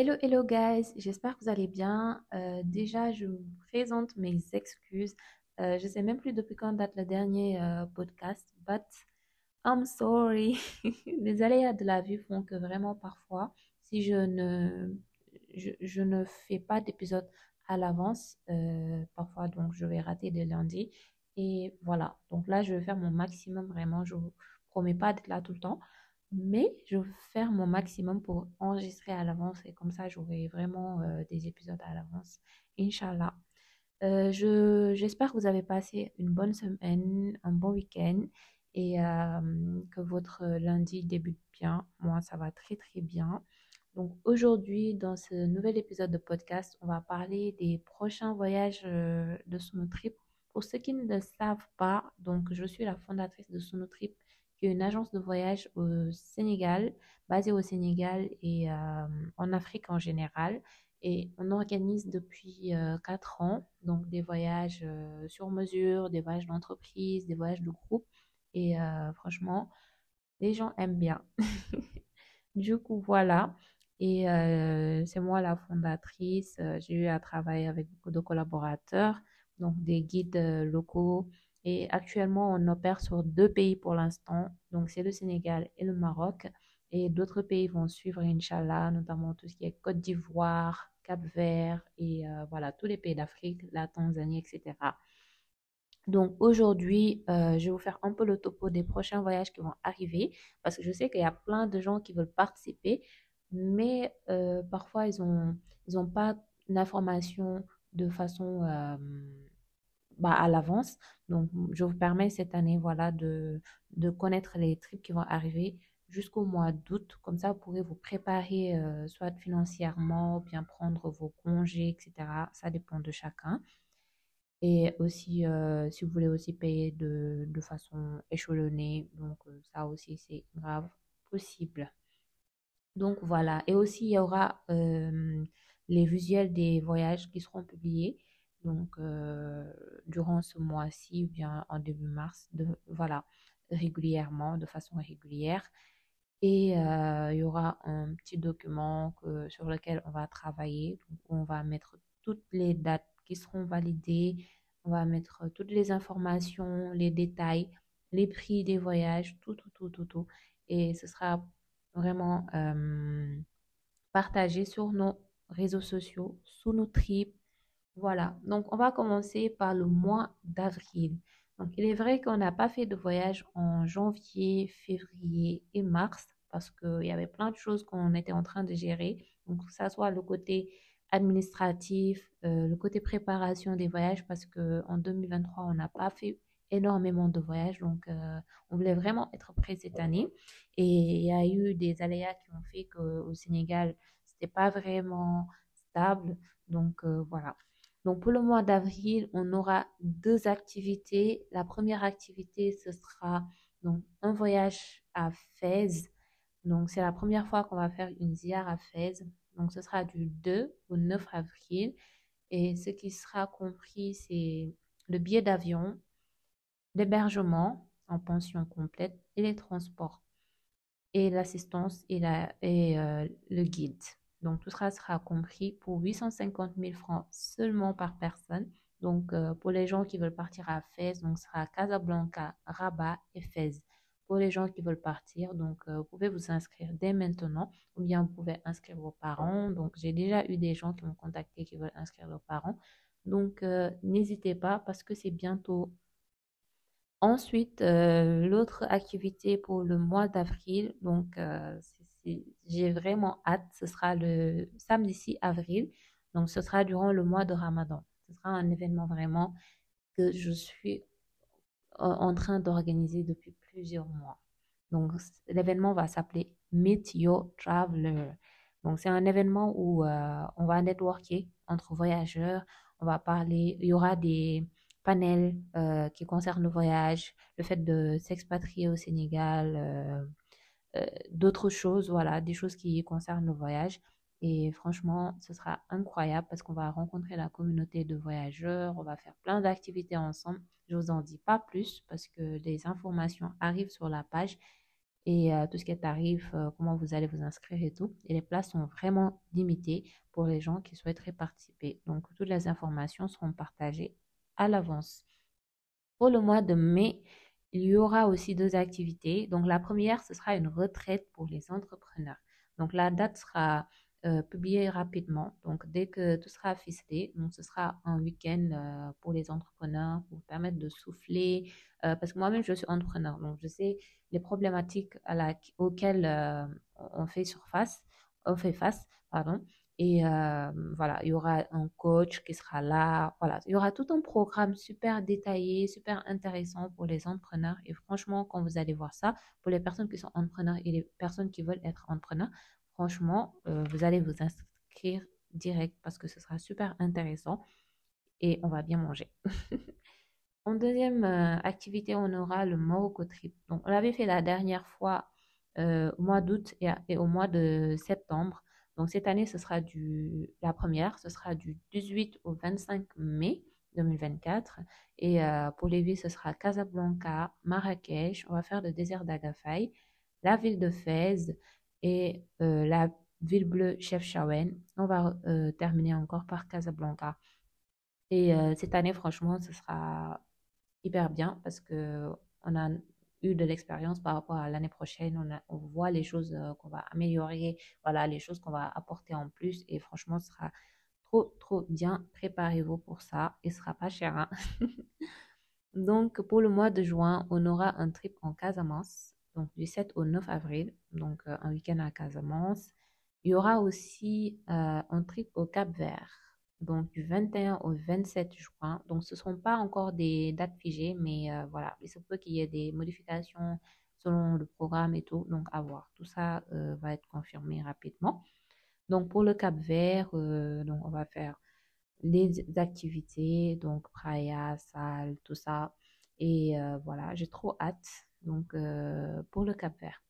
Hello, hello guys, j'espère que vous allez bien. Euh, déjà, je vous présente mes excuses. Euh, je sais même plus depuis quand date le dernier euh, podcast, but I'm sorry. Les aléas de la vie font que vraiment parfois, si je ne, je, ne fais pas d'épisode à l'avance, parfois donc je vais rater des lundis. Et voilà, donc là je vais faire mon maximum vraiment. Je vous promets pas d'être là tout le temps. Mais je vais faire mon maximum pour enregistrer à l'avance et comme ça, j'aurai vraiment euh, des épisodes à l'avance. Inch'Allah. Euh, je, j'espère que vous avez passé une bonne semaine, un bon week-end et euh, que votre lundi débute bien. Moi, ça va très très bien. Donc aujourd'hui, dans ce nouvel épisode de podcast, on va parler des prochains voyages de Sonotrip. Pour ceux qui ne le savent pas, donc je suis la fondatrice de Sonotrip une agence de voyage au Sénégal, basée au Sénégal et euh, en Afrique en général. Et on organise depuis euh, quatre ans donc des voyages euh, sur mesure, des voyages d'entreprise, des voyages de groupe. Et euh, franchement, les gens aiment bien. Du coup, voilà. Et c'est moi la fondatrice. J'ai eu à travailler avec beaucoup de collaborateurs, donc des guides locaux. Et actuellement, on opère sur deux pays pour l'instant. Donc, c'est le Sénégal et le Maroc. Et d'autres pays vont suivre, Inch'Allah, notamment tout ce qui est Côte d'Ivoire, Cap-Vert et euh, voilà, tous les pays d'Afrique, la Tanzanie, etc. Donc aujourd'hui, euh, je vais vous faire un peu le topo des prochains voyages qui vont arriver parce que je sais qu'il y a plein de gens qui veulent participer, mais euh, parfois ils ont ils ont pas l'information de façon bah, à l'avance. Donc je vous permets cette année voilà de de connaître les trips qui vont arriver jusqu'au mois d'août. Comme ça, vous pourrez vous préparer euh, soit financièrement bien prendre vos congés, etc. Ça dépend de chacun. Et aussi, euh, si vous voulez aussi payer de, de façon échelonnée, donc euh, ça aussi c'est grave possible. Donc voilà. Et aussi, il y aura les visuels des voyages qui seront publiés donc euh, durant ce mois-ci ou bien en début mars, voilà, régulièrement, de façon régulière. Et euh, il y aura un petit document que- sur lequel on va travailler. Donc, on va mettre toutes les dates qui seront validées. On va mettre toutes les informations, les détails, les prix des voyages, tout, tout, tout, tout, tout. Et ce sera vraiment euh, partagé sur nos réseaux sociaux, sous nos trips. Voilà. Donc, on va commencer par le mois d'avril. Donc, il est vrai qu'on n'a pas fait de voyage en janvier, février et mars parce qu'il y avait plein de choses qu'on était en train de gérer. Donc, que ça soit le côté administratif, euh, le côté préparation des voyages parce qu'en 2023, on n'a pas fait énormément de voyages. Donc, euh, on voulait vraiment être prêt cette année. Et il y a eu des aléas qui ont fait qu'au Sénégal, c'était pas vraiment stable. Donc, euh, voilà. Donc, pour le mois d'avril, on aura deux activités. La première activité, ce sera donc un voyage à Fès. Donc, c'est la première fois qu'on va faire une ziara à Fès. Donc, ce sera du 2 au 9 avril. Et ce qui sera compris, c'est le billet d'avion, l'hébergement en pension complète et les transports et l'assistance et, la, et euh, le guide. Donc, tout ça sera compris pour 850 000 francs seulement par personne. Donc, euh, pour les gens qui veulent partir à Fès, donc ce sera Casablanca, Rabat et Fès. Pour les gens qui veulent partir, donc euh, vous pouvez vous inscrire dès maintenant ou bien vous pouvez inscrire vos parents. Donc, j'ai déjà eu des gens qui m'ont contacté qui veulent inscrire leurs parents. Donc, euh, n'hésitez pas parce que c'est bientôt Ensuite, l'autre activité pour le mois d'avril, donc c'est- j'ai vraiment hâte, ce sera le samedi 6 avril, donc ce sera durant le mois de Ramadan. Ce sera un événement vraiment que je suis en en train d'organiser depuis plusieurs mois. Donc l'événement va s'appeler Meet Your Traveler. Donc c'est un événement où euh, on va networker entre voyageurs, on va parler, il y aura des panels euh, qui concernent le voyage, le fait de s'expatrier au Sénégal, euh, euh, d'autres choses, voilà, des choses qui concernent le voyage. Et franchement, ce sera incroyable parce qu'on va rencontrer la communauté de voyageurs, on va faire plein d'activités ensemble. Je vous en dis pas plus parce que les informations arrivent sur la page et tout ce qui est tarif, comment vous allez vous inscrire et tout. Et les places sont vraiment limitées pour les gens qui souhaiteraient participer. Donc, toutes les informations seront partagées à l'avance. Pour le mois de mai, il y aura aussi deux activités. Donc, la première, ce sera une retraite pour les entrepreneurs. Donc, la date sera euh, publiée rapidement. Donc, dès que tout sera ficelé, donc ce sera un week-end euh, pour les entrepreneurs pour permettre de souffler. Euh, parce que moi-même, je suis entrepreneur. Donc, je sais les problématiques auxquelles on fait surface, face. Et euh, voilà, il y aura un coach qui sera là. Voilà, il y aura tout un programme super détaillé, super intéressant pour les entrepreneurs. Et franchement, quand vous allez voir ça, pour les personnes qui sont entrepreneurs et les personnes qui veulent être entrepreneurs, franchement, euh, vous allez vous inscrire direct parce que ce sera super intéressant et on va bien manger. en deuxième euh, activité, on aura le Morocco Trip. Donc, on l'avait fait la dernière fois au mois d'août et au mois de septembre. Donc cette année, ce sera du, la première, ce sera du 18 au 25 mai 2024. Et euh, pour les villes, ce sera Casablanca, Marrakech, on va faire le désert d'Agafay, la ville de Fès et euh, la ville bleue Chefchaouen. On va euh, terminer encore par Casablanca. Et cette année, franchement, ce sera hyper bien parce que on a eu de l'expérience par rapport à l'année prochaine. On, voit les choses euh, qu'on va améliorer, voilà, les choses qu'on va apporter en plus. Et franchement, ce sera trop, trop bien. Préparez-vous pour ça. Et ce sera pas cher. Hein. donc, pour le mois de juin, on aura un trip en Casamance, donc du 7 au 9 avril, donc euh, un week-end à Casamance. Il y aura aussi euh, un trip au Cap Vert donc du 21 au 27 juin. Donc ce ne seront pas encore des dates figées, mais euh, voilà, il se peut qu'il y ait des modifications selon le programme et tout, donc à voir. Tout ça euh, va être confirmé rapidement. Donc pour le Cap Vert, euh, on va faire les activités, donc praia, salle, tout ça. Et voilà, j'ai trop hâte donc pour le Cap Vert.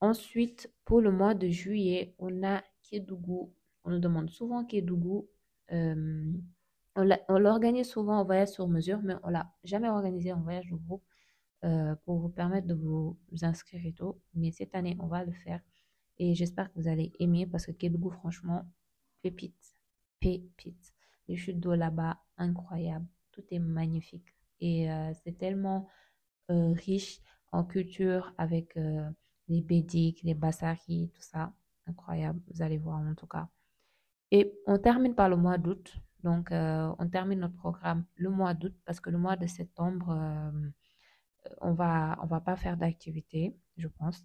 Ensuite, pour le mois de juillet, on a Kédougou. On nous demande souvent Kédougou euh, on l'organise souvent en voyage sur mesure, mais on l'a jamais organisé en voyage de groupe euh, pour vous permettre de vous inscrire et tout. Mais cette année, on va le faire. Et j'espère que vous allez aimer parce que Kédougou, franchement, pépite, pépite. Les chutes d'eau là-bas, incroyable. Tout est magnifique. Et euh, c'est tellement riche en culture avec les bédiques, les bassaris, tout ça. Incroyable. Vous allez voir en tout cas. Et on termine par le mois d'août. Donc, euh, on termine notre programme le mois d'août parce que le mois de septembre, euh, on va, on va pas faire d'activité, je pense.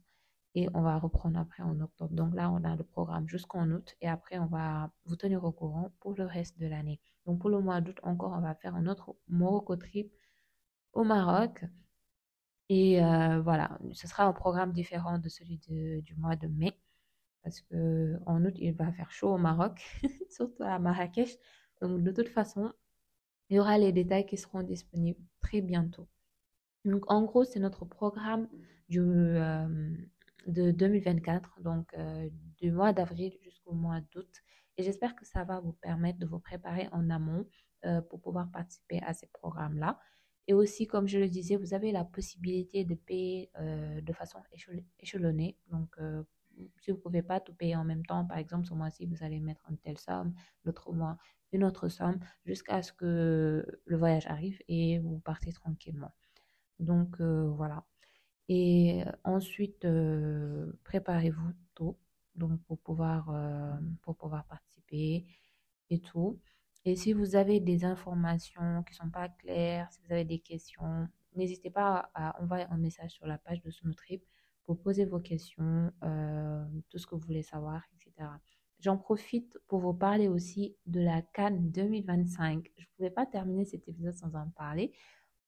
Et on va reprendre après en octobre. Donc là, on a le programme jusqu'en août. Et après, on va vous tenir au courant pour le reste de l'année. Donc pour le mois d'août, encore, on va faire un autre Morocco trip au Maroc. Et euh, voilà, ce sera un programme différent de celui du mois de mai parce qu'en août, il va faire chaud au Maroc, surtout à Marrakech. Donc, de toute façon, il y aura les détails qui seront disponibles très bientôt. Donc, en gros, c'est notre programme euh, de 2024, donc euh, du mois d'avril jusqu'au mois d'août. Et j'espère que ça va vous permettre de vous préparer en amont euh, pour pouvoir participer à ces programmes-là. Et aussi, comme je le disais, vous avez la possibilité de payer de façon échelonnée. Donc, si vous ne pouvez pas tout payer en même temps, par exemple, ce mois-ci, vous allez mettre une telle somme, l'autre mois, une autre somme, jusqu'à ce que le voyage arrive et vous partez tranquillement. Donc, euh, voilà. Et ensuite, euh, préparez-vous tôt donc pour pouvoir, euh, pour pouvoir participer et tout. Et si vous avez des informations qui ne sont pas claires, si vous avez des questions, n'hésitez pas à envoyer un message sur la page de Trip pour poser vos questions, euh, tout ce que vous voulez savoir, etc. J'en profite pour vous parler aussi de la Cannes 2025. Je ne pouvais pas terminer cet épisode sans en parler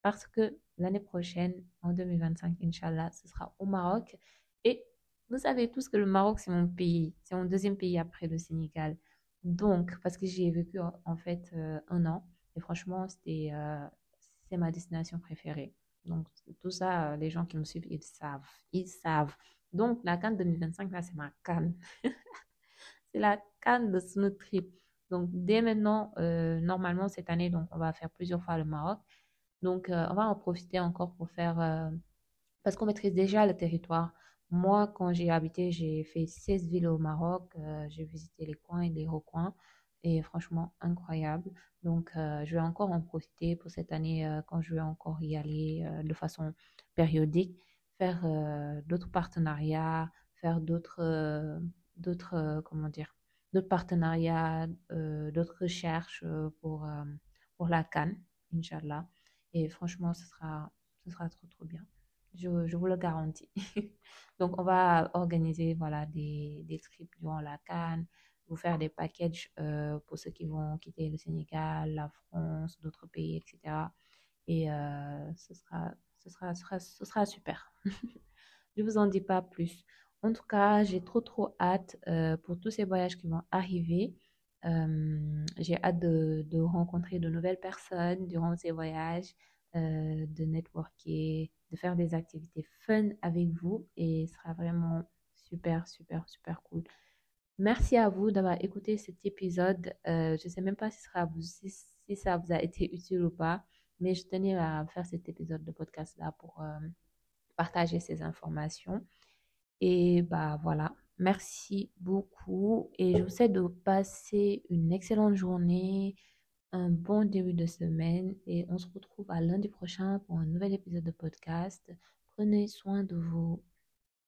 parce que l'année prochaine, en 2025, Inch'Allah, ce sera au Maroc. Et vous savez tous que le Maroc, c'est mon pays. C'est mon deuxième pays après le Sénégal. Donc, parce que j'y ai vécu en fait euh, un an. Et franchement, c'était, euh, c'est ma destination préférée. Donc, tout ça, les gens qui me suivent, ils savent. Ils savent. Donc, la canne 2025, là, c'est ma canne. c'est la canne de Snow Trip. Donc, dès maintenant, euh, normalement, cette année, donc, on va faire plusieurs fois le Maroc. Donc, euh, on va en profiter encore pour faire, euh, parce qu'on maîtrise déjà le territoire. Moi, quand j'ai habité, j'ai fait 16 villes au Maroc. euh, j'ai visité les coins et les recoins. Et franchement, incroyable. Donc, euh, je vais encore en profiter pour cette année euh, quand je vais encore y aller euh, de façon périodique, faire d'autres partenariats, faire d'autres, d'autres, comment dire, d'autres partenariats, d'autres recherches pour, pour la CAN, Inch'Allah. Et franchement, ce sera, ce sera trop, trop bien. Je, vous le garantis. Donc, on va organiser voilà, des, des trips durant la CAN, vous faire des packages euh, pour ceux qui vont quitter le Sénégal, la France, d'autres pays, etc. Et euh, ce sera, ce sera, ce sera, super. Je vous en dis pas plus. En tout cas, j'ai trop, trop hâte euh, pour tous ces voyages qui vont arriver. J'ai hâte de, de rencontrer de nouvelles personnes durant ces voyages, de networker, de faire des activités fun avec vous et ce sera vraiment super, super, super cool. Merci à vous d'avoir écouté cet épisode. Euh, je ne sais même pas si, ça vous a été utile ou pas, mais je tenais à faire cet épisode de podcast-là pour euh, partager ces informations. Et bah voilà, merci beaucoup et je vous souhaite de passer une excellente journée, un bon début de semaine et on se retrouve à lundi prochain pour un nouvel épisode de podcast. Prenez soin de vous.